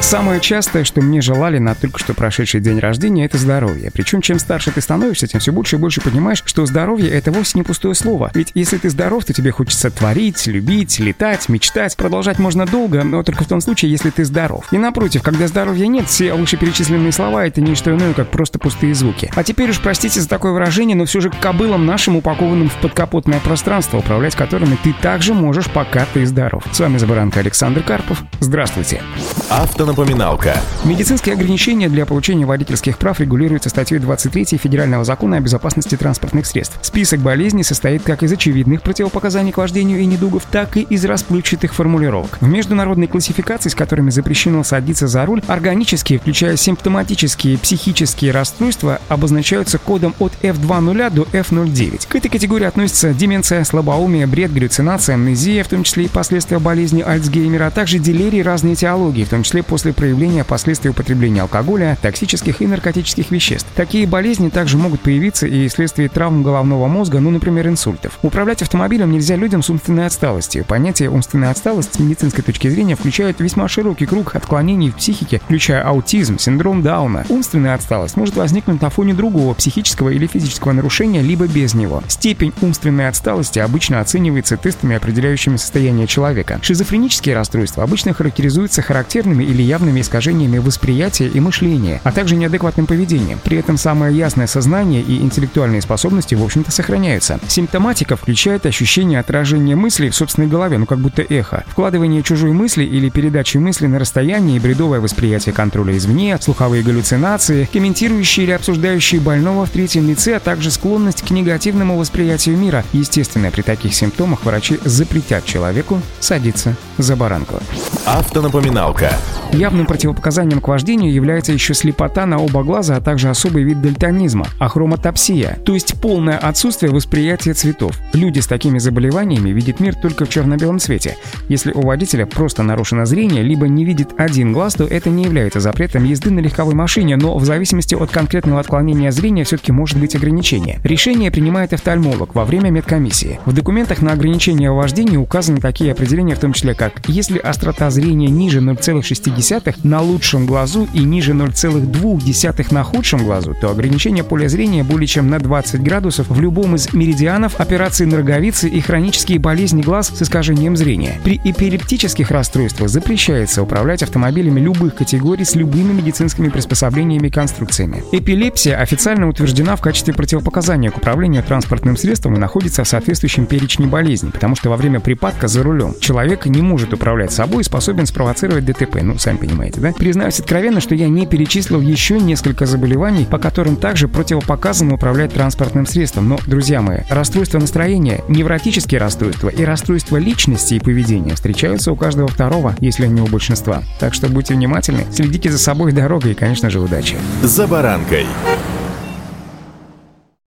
Самое частое, что мне желали на только что прошедший день рождения, это здоровье. Причем, чем старше ты становишься, тем все больше и больше понимаешь, что здоровье — это вовсе не пустое слово. Ведь если ты здоров, то тебе хочется творить, любить, летать, мечтать. Продолжать можно долго, но только в том случае, если ты здоров. И напротив, когда здоровья нет, все вышеперечисленные слова — это не что иное, как просто пустые звуки. А теперь уж простите за такое выражение, но все же кобылам нашим, упакованным в подкапотное пространство, управлять которыми ты также можешь, пока ты здоров. С вами Забаранка Александр Карпов. Здравствуйте. Автонапоминалка Напоминалка. Медицинские ограничения для получения водительских прав регулируются статьей 23 Федерального закона о безопасности транспортных средств. Список болезней состоит как из очевидных противопоказаний к вождению и недугов, так и из расплывчатых формулировок. В международной классификации, с которыми запрещено садиться за руль, органические, включая симптоматические психические расстройства, обозначаются кодом от F2.0 до F0.9. К этой категории относятся деменция, слабоумие, бред, галлюцинация, амнезия, в том числе и последствия болезни Альцгеймера, а также делирии разной этиологии, в том числе после после проявления последствий употребления алкоголя, токсических и наркотических веществ. Такие болезни также могут появиться и вследствие травм головного мозга, ну, например, инсультов. Управлять автомобилем нельзя людям с умственной отсталостью. Понятие умственная отсталость с медицинской точки зрения включает весьма широкий круг отклонений в психике, включая аутизм, синдром Дауна. Умственная отсталость может возникнуть на фоне другого психического или физического нарушения, либо без него. Степень умственной отсталости обычно оценивается тестами, определяющими состояние человека. Шизофренические расстройства обычно характеризуются характерными или явными искажениями восприятия и мышления, а также неадекватным поведением. При этом самое ясное сознание и интеллектуальные способности, в общем-то, сохраняются. Симптоматика включает ощущение отражения мыслей в собственной голове, ну как будто эхо, вкладывание чужой мысли или передачи мысли на расстоянии, бредовое восприятие контроля извне, слуховые галлюцинации, комментирующие или обсуждающие больного в третьем лице, а также склонность к негативному восприятию мира. Естественно, при таких симптомах врачи запретят человеку садиться за баранку. Автонапоминалка. Явным противопоказанием к вождению является еще слепота на оба глаза, а также особый вид дальтонизма – ахромотопсия, то есть полное отсутствие восприятия цветов. Люди с такими заболеваниями видят мир только в черно-белом цвете. Если у водителя просто нарушено зрение, либо не видит один глаз, то это не является запретом езды на легковой машине, но в зависимости от конкретного отклонения зрения все-таки может быть ограничение. Решение принимает офтальмолог во время медкомиссии. В документах на ограничение вождения указаны такие определения, в том числе как «если острота зрения ниже 0,6 на лучшем глазу и ниже 0,2 на худшем глазу, то ограничение поля зрения более чем на 20 градусов в любом из меридианов, операции на роговице и хронические болезни глаз с искажением зрения. При эпилептических расстройствах запрещается управлять автомобилями любых категорий с любыми медицинскими приспособлениями и конструкциями. Эпилепсия официально утверждена в качестве противопоказания к управлению транспортным средством и находится в соответствующем перечне болезней, потому что во время припадка за рулем человек не может управлять собой и способен спровоцировать ДТП. Ну, сами понимаете, да? Признаюсь откровенно, что я не перечислил еще несколько заболеваний, по которым также противопоказано управлять транспортным средством. Но, друзья мои, расстройство настроения, невротические расстройства и расстройства личности и поведения встречаются у каждого второго, если не у большинства. Так что будьте внимательны, следите за собой дорогой и, конечно же, удачи. За баранкой.